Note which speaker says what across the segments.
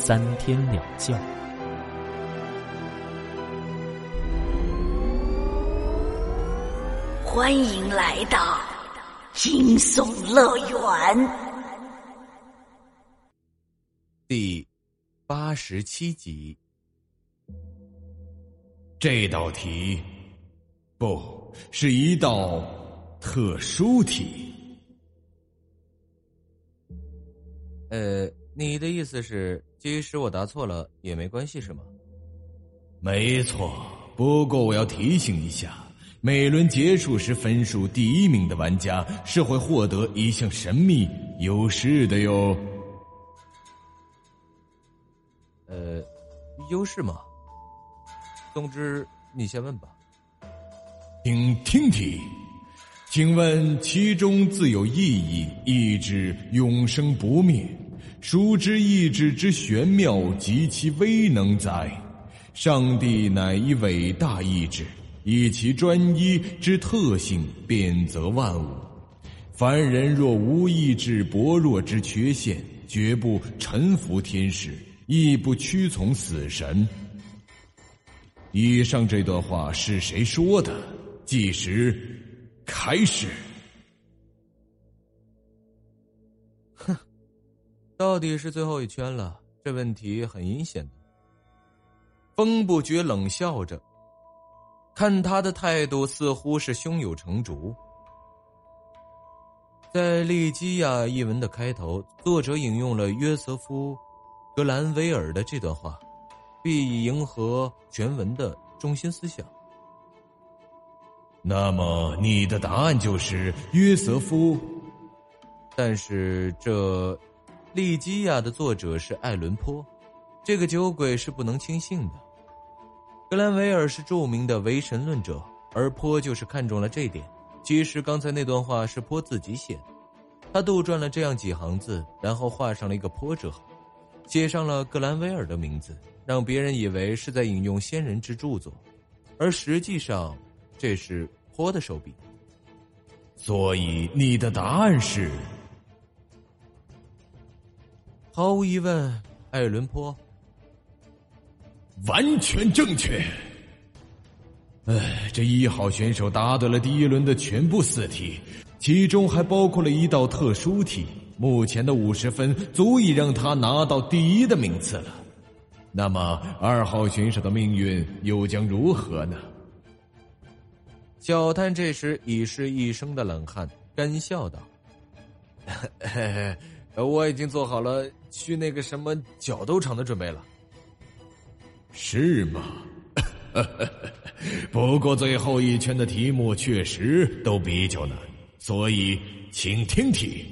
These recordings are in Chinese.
Speaker 1: 三天两觉。
Speaker 2: 欢迎来到惊悚乐园
Speaker 3: 第八十七集。
Speaker 4: 这道题。不是一道特殊题。
Speaker 3: 呃，你的意思是，即使我答错了也没关系，是吗？
Speaker 4: 没错。不过我要提醒一下，每轮结束时分数第一名的玩家是会获得一项神秘优势的哟。
Speaker 3: 呃，优势吗？总之，你先问吧。
Speaker 4: 请听题，请问其中自有意义，意志永生不灭，熟知意志之玄妙及其威能哉？上帝乃一伟大意志，以其专一之特性变则万物。凡人若无意志薄弱之缺陷，绝不臣服天使，亦不屈从死神。以上这段话是谁说的？计时开始。
Speaker 3: 到底是最后一圈了。这问题很阴险的。风不觉冷笑着，看他的态度似乎是胸有成竹。在利基亚一文的开头，作者引用了约瑟夫·格兰维尔的这段话，必以迎合全文的中心思想。
Speaker 4: 那么你的答案就是约瑟夫，
Speaker 3: 但是这利基亚的作者是艾伦坡，这个酒鬼是不能轻信的。格兰维尔是著名的唯神论者，而坡就是看中了这点。其实刚才那段话是坡自己写的，他杜撰了这样几行字，然后画上了一个坡字号，写上了格兰维尔的名字，让别人以为是在引用先人之著作，而实际上这是。坡的手笔，
Speaker 4: 所以你的答案是？
Speaker 3: 毫无疑问，艾伦坡。
Speaker 4: 完全正确。哎，这一号选手答对了第一轮的全部四题，其中还包括了一道特殊题。目前的五十分足以让他拿到第一的名次了。那么，二号选手的命运又将如何呢？
Speaker 3: 小探这时已是一身的冷汗，干笑道：“ 我已经做好了去那个什么角斗场的准备了。”
Speaker 4: 是吗？不过最后一圈的题目确实都比较难，所以请听题。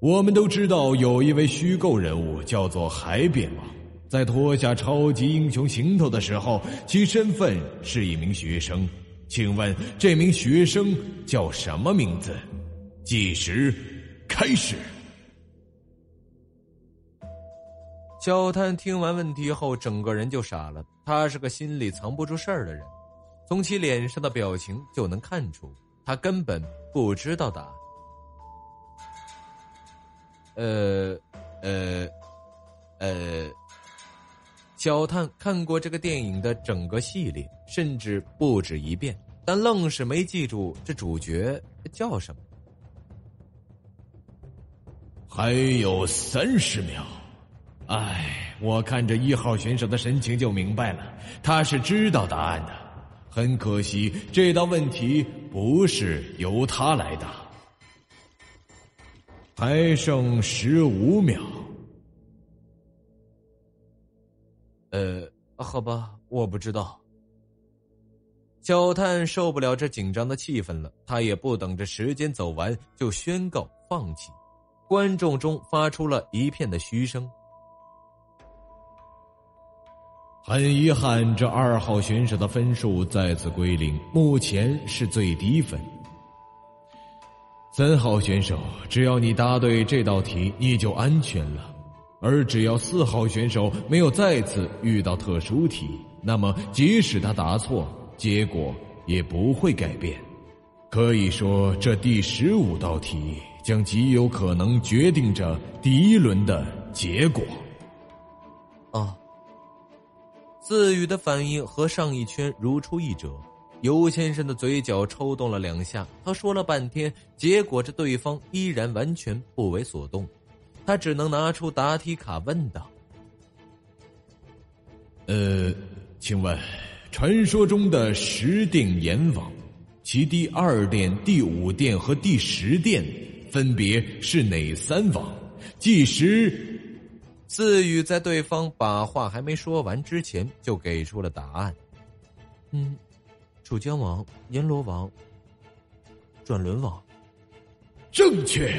Speaker 4: 我们都知道有一位虚构人物叫做海扁王，在脱下超级英雄行头的时候，其身份是一名学生。请问这名学生叫什么名字？计时开始。
Speaker 3: 小探听完问题后，整个人就傻了。他是个心里藏不住事儿的人，从其脸上的表情就能看出，他根本不知道答案。呃，呃，呃。小探看过这个电影的整个系列，甚至不止一遍，但愣是没记住这主角叫什么。
Speaker 4: 还有三十秒，哎，我看着一号选手的神情就明白了，他是知道答案的。很可惜，这道问题不是由他来答。还剩十五秒。
Speaker 3: 呃，好吧，我不知道。小探受不了这紧张的气氛了，他也不等着时间走完就宣告放弃。观众中发出了一片的嘘声。
Speaker 4: 很遗憾，这二号选手的分数再次归零，目前是最低分。三号选手，只要你答对这道题，你就安全了；而只要四号选手没有再次遇到特殊题，那么即使他答错，结果也不会改变。可以说，这第十五道题将极有可能决定着第一轮的结果。
Speaker 3: 自语的反应和上一圈如出一辙。尤先生的嘴角抽动了两下，他说了半天，结果这对方依然完全不为所动，他只能拿出答题卡问道：“
Speaker 4: 呃，请问，传说中的十殿阎王，其第二殿、第五殿和第十殿分别是哪三王？计时。”
Speaker 3: 自语在对方把话还没说完之前，就给出了答案。嗯。楚江王、阎罗王、转轮王，
Speaker 4: 正确。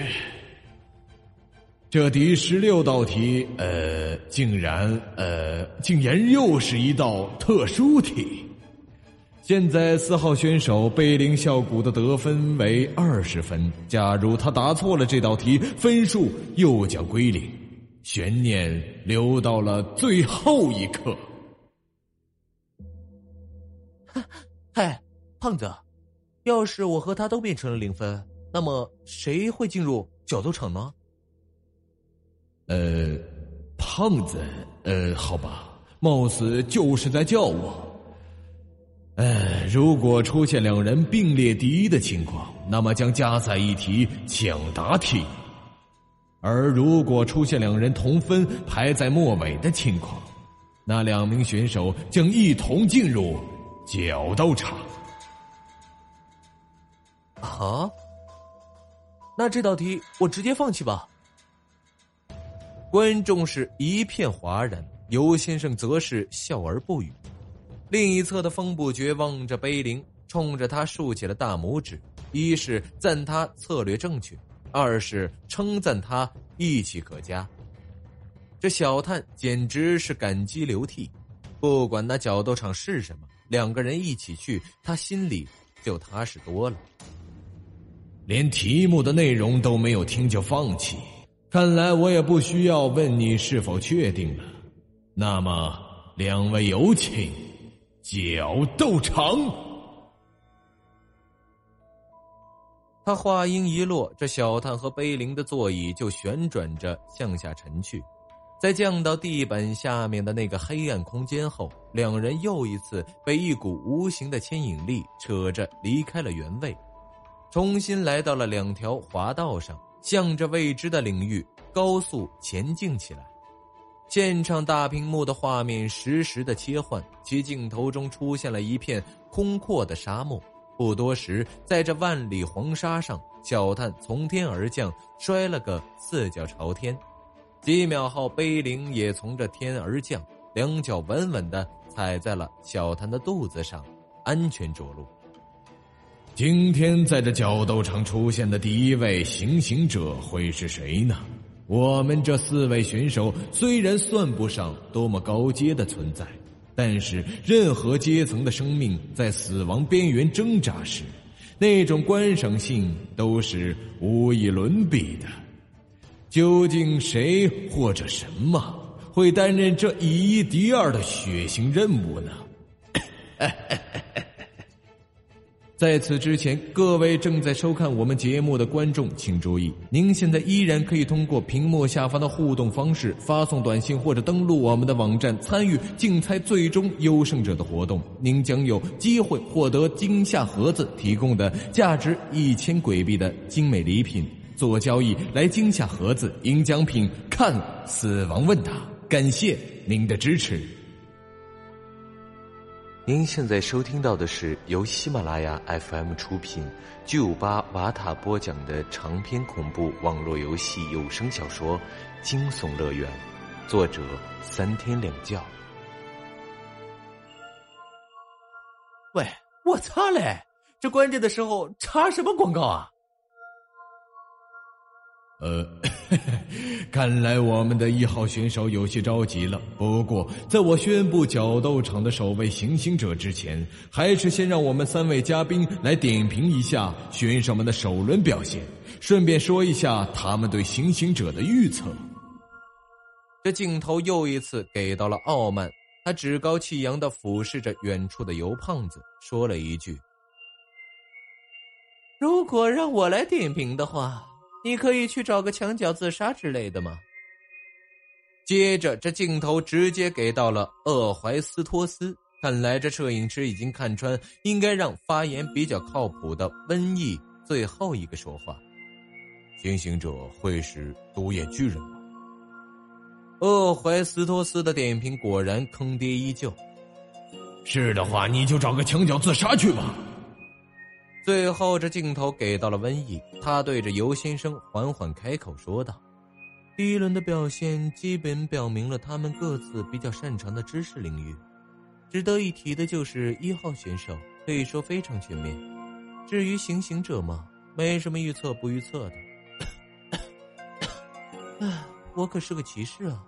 Speaker 4: 这第十六道题，呃，竟然，呃，竟然又是一道特殊题。现在四号选手贝林笑谷的得分为二十分，假如他答错了这道题，分数又将归零，悬念留到了最后一刻。
Speaker 3: 嗨，胖子，要是我和他都变成了零分，那么谁会进入角斗场呢？
Speaker 4: 呃，胖子，呃，好吧，貌似就是在叫我。呃，如果出现两人并列第一的情况，那么将加赛一题抢答题；而如果出现两人同分排在末尾的情况，那两名选手将一同进入。角斗场
Speaker 3: 啊！那这道题我直接放弃吧。观众是一片哗然，尤先生则是笑而不语。另一侧的风不觉望着碑林，冲着他竖起了大拇指，一是赞他策略正确，二是称赞他义气可嘉。这小探简直是感激流涕，不管那角斗场是什么。两个人一起去，他心里就踏实多了。
Speaker 4: 连题目的内容都没有听就放弃，看来我也不需要问你是否确定了。那么，两位有请角斗场。
Speaker 3: 他话音一落，这小探和碑林的座椅就旋转着向下沉去。在降到地板下面的那个黑暗空间后，两人又一次被一股无形的牵引力扯着离开了原位，重新来到了两条滑道上，向着未知的领域高速前进起来。现场大屏幕的画面实时的切换，其镜头中出现了一片空阔的沙漠。不多时，在这万里黄沙上，小探从天而降，摔了个四脚朝天。几秒后，碑林也从这天而降，两脚稳稳的踩在了小谭的肚子上，安全着陆。
Speaker 4: 今天在这角斗场出现的第一位行刑者会是谁呢？我们这四位选手虽然算不上多么高阶的存在，但是任何阶层的生命在死亡边缘挣扎时，那种观赏性都是无以伦比的。究竟谁或者什么会担任这以一敌二的血腥任务呢？
Speaker 3: 在此之前，各位正在收看我们节目的观众请注意，您现在依然可以通过屏幕下方的互动方式发送短信或者登录我们的网站参与竞猜最终优胜者的活动，您将有机会获得惊吓盒子提供的价值一千鬼币的精美礼品。做交易来惊吓盒子赢奖品，看死亡问答，感谢您的支持。您现在收听到的是由喜马拉雅 FM 出品、巨五八瓦塔播讲的长篇恐怖网络游戏有声小说《惊悚乐园》，作者三天两觉。喂，我擦嘞！这关键的时候插什么广告啊？
Speaker 4: 呃，看来我们的一号选手有些着急了。不过，在我宣布角斗场的首位行刑者之前，还是先让我们三位嘉宾来点评一下选手们的首轮表现，顺便说一下他们对行刑者的预测。
Speaker 3: 这镜头又一次给到了傲慢，他趾高气扬的俯视着远处的油胖子，说了一句：“如果让我来点评的话。”你可以去找个墙角自杀之类的吗？接着，这镜头直接给到了厄怀斯托斯。看来这摄影师已经看穿，应该让发言比较靠谱的瘟疫最后一个说话。
Speaker 5: 行刑者会是独眼巨人吗？
Speaker 3: 厄怀斯托斯的点评果然坑爹依旧。
Speaker 4: 是的话，你就找个墙角自杀去吧。
Speaker 3: 最后，这镜头给到了瘟疫，他对着尤先生缓缓开口说道：“第一轮的表现基本表明了他们各自比较擅长的知识领域。值得一提的就是一号选手可以说非常全面。至于行刑者嘛，没什么预测不预测的。唉，我可是个骑士啊，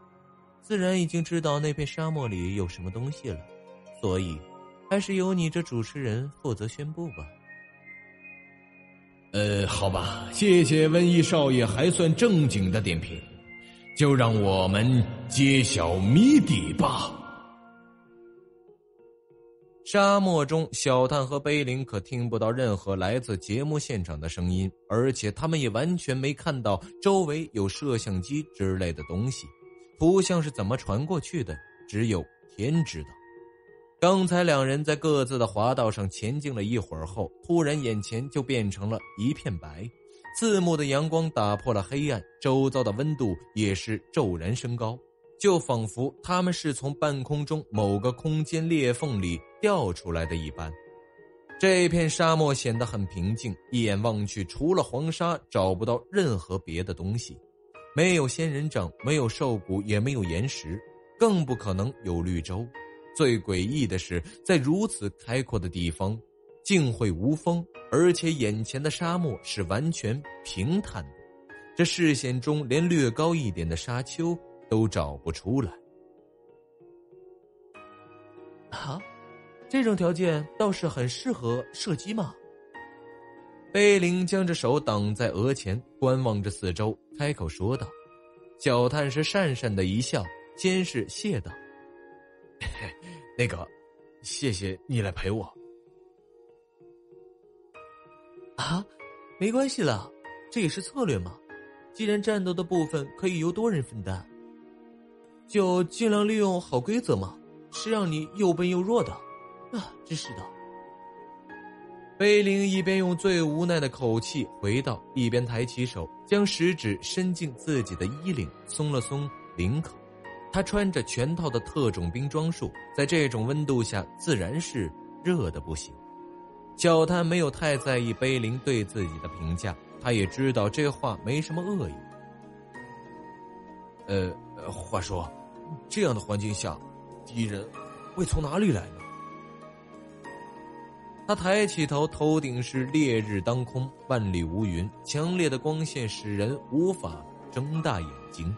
Speaker 3: 自然已经知道那片沙漠里有什么东西了。所以，还是由你这主持人负责宣布吧。”
Speaker 4: 呃，好吧，谢谢瘟疫少爷，还算正经的点评，就让我们揭晓谜底吧。
Speaker 3: 沙漠中，小探和碑林可听不到任何来自节目现场的声音，而且他们也完全没看到周围有摄像机之类的东西，图像是怎么传过去的，只有天知道。刚才两人在各自的滑道上前进了一会儿后，突然眼前就变成了一片白，刺目的阳光打破了黑暗，周遭的温度也是骤然升高，就仿佛他们是从半空中某个空间裂缝里掉出来的一般。这片沙漠显得很平静，一眼望去，除了黄沙，找不到任何别的东西，没有仙人掌，没有兽骨，也没有岩石，更不可能有绿洲。最诡异的是，在如此开阔的地方，竟会无风，而且眼前的沙漠是完全平坦的，这视线中连略高一点的沙丘都找不出来。啊，这种条件倒是很适合射击嘛。贝林将着手挡在额前，观望着四周，开口说道：“小探是讪讪的一笑，先是谢道。”
Speaker 5: 那个，谢谢你来陪我。
Speaker 3: 啊，没关系了，这也是策略嘛。既然战斗的部分可以由多人分担，就尽量利用好规则嘛。是让你又笨又弱的，啊，真是的。贝林一边用最无奈的口气回道，一边抬起手，将食指伸进自己的衣领，松了松领口。他穿着全套的特种兵装束，在这种温度下自然是热的不行。小探没有太在意碑林对自己的评价，他也知道这话没什么恶意。
Speaker 5: 呃，话说，这样的环境下，敌人会从哪里来呢？
Speaker 3: 他抬起头，头顶是烈日当空，万里无云，强烈的光线使人无法睁大眼睛。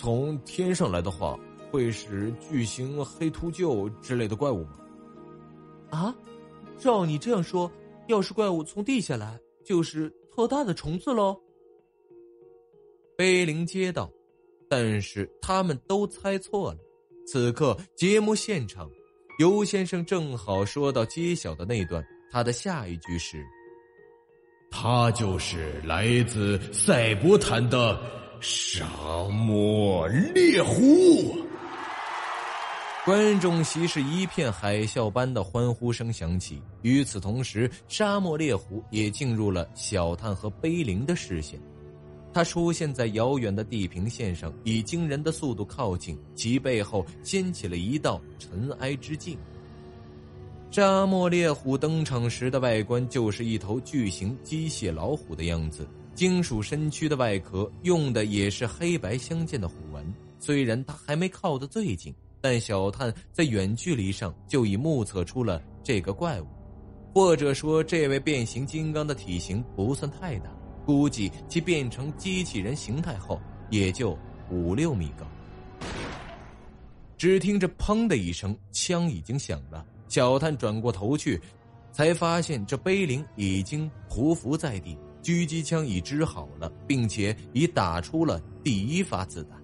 Speaker 5: 从天上来的话，会是巨型黑秃鹫之类的怪物吗？
Speaker 3: 啊，照你这样说，要是怪物从地下来，就是特大的虫子喽。碑林街道，但是他们都猜错了。此刻节目现场，尤先生正好说到揭晓的那段，他的下一句是：“
Speaker 4: 他就是来自赛博坦的。”沙漠猎狐，
Speaker 3: 观众席是一片海啸般的欢呼声响起。与此同时，沙漠猎狐也进入了小探和碑林的视线。它出现在遥远的地平线上，以惊人的速度靠近，其背后掀起了一道尘埃之境。沙漠猎虎登场时的外观就是一头巨型机械老虎的样子。金属身躯的外壳用的也是黑白相间的虎纹。虽然他还没靠得最近，但小探在远距离上就已目测出了这个怪物，或者说这位变形金刚的体型不算太大，估计其变成机器人形态后也就五六米高。只听着“砰”的一声，枪已经响了。小探转过头去，才发现这碑林已经匍匐在地，狙击枪已支好了，并且已打出了第一发子弹。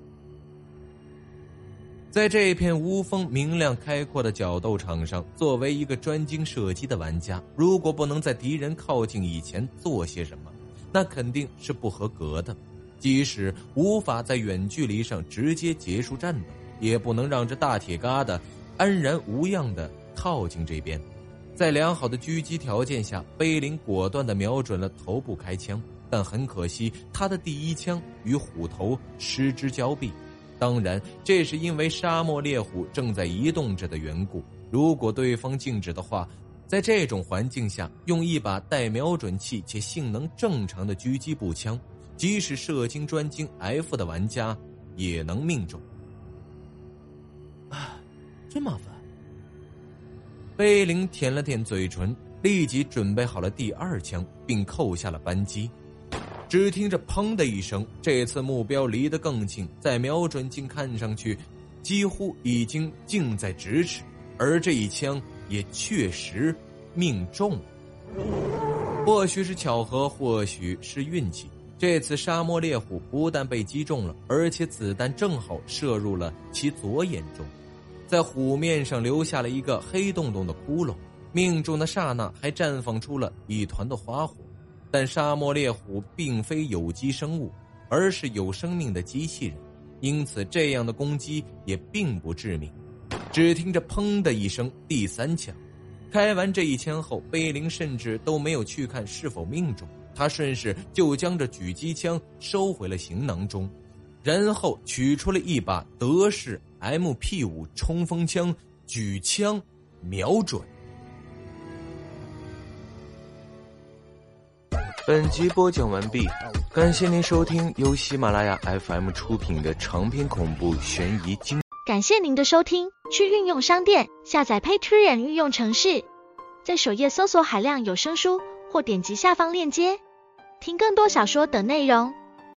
Speaker 3: 在这片无风、明亮、开阔的角斗场上，作为一个专精射击的玩家，如果不能在敌人靠近以前做些什么，那肯定是不合格的。即使无法在远距离上直接结束战斗，也不能让这大铁疙瘩安然无恙的靠近这边。在良好的狙击条件下，碑林果断的瞄准了头部开枪，但很可惜，他的第一枪与虎头失之交臂。当然，这是因为沙漠猎虎正在移动着的缘故。如果对方静止的话，在这种环境下，用一把带瞄准器且性能正常的狙击步枪，即使射精专精 F 的玩家也能命中。啊，真麻烦。碑林舔了舔嘴唇，立即准备好了第二枪，并扣下了扳机。只听着“砰”的一声，这次目标离得更近，在瞄准镜看上去，几乎已经近在咫尺，而这一枪也确实命中。或许是巧合，或许是运气，这次沙漠猎虎不但被击中了，而且子弹正好射入了其左眼中，在虎面上留下了一个黑洞洞的窟窿。命中的刹那，还绽放出了一团的花火。但沙漠猎虎并非有机生物，而是有生命的机器人，因此这样的攻击也并不致命。只听着“砰”的一声，第三枪。开完这一枪后，碑林甚至都没有去看是否命中，他顺势就将这狙击枪收回了行囊中，然后取出了一把德式 MP 五冲锋枪，举枪瞄准。
Speaker 5: 本集播讲完毕，感谢您收听由喜马拉雅 FM 出品的长篇恐怖悬疑惊。
Speaker 6: 感谢您的收听，去运用商店下载 Patreon 运用城市，在首页搜索海量有声书，或点击下方链接听更多小说等内容。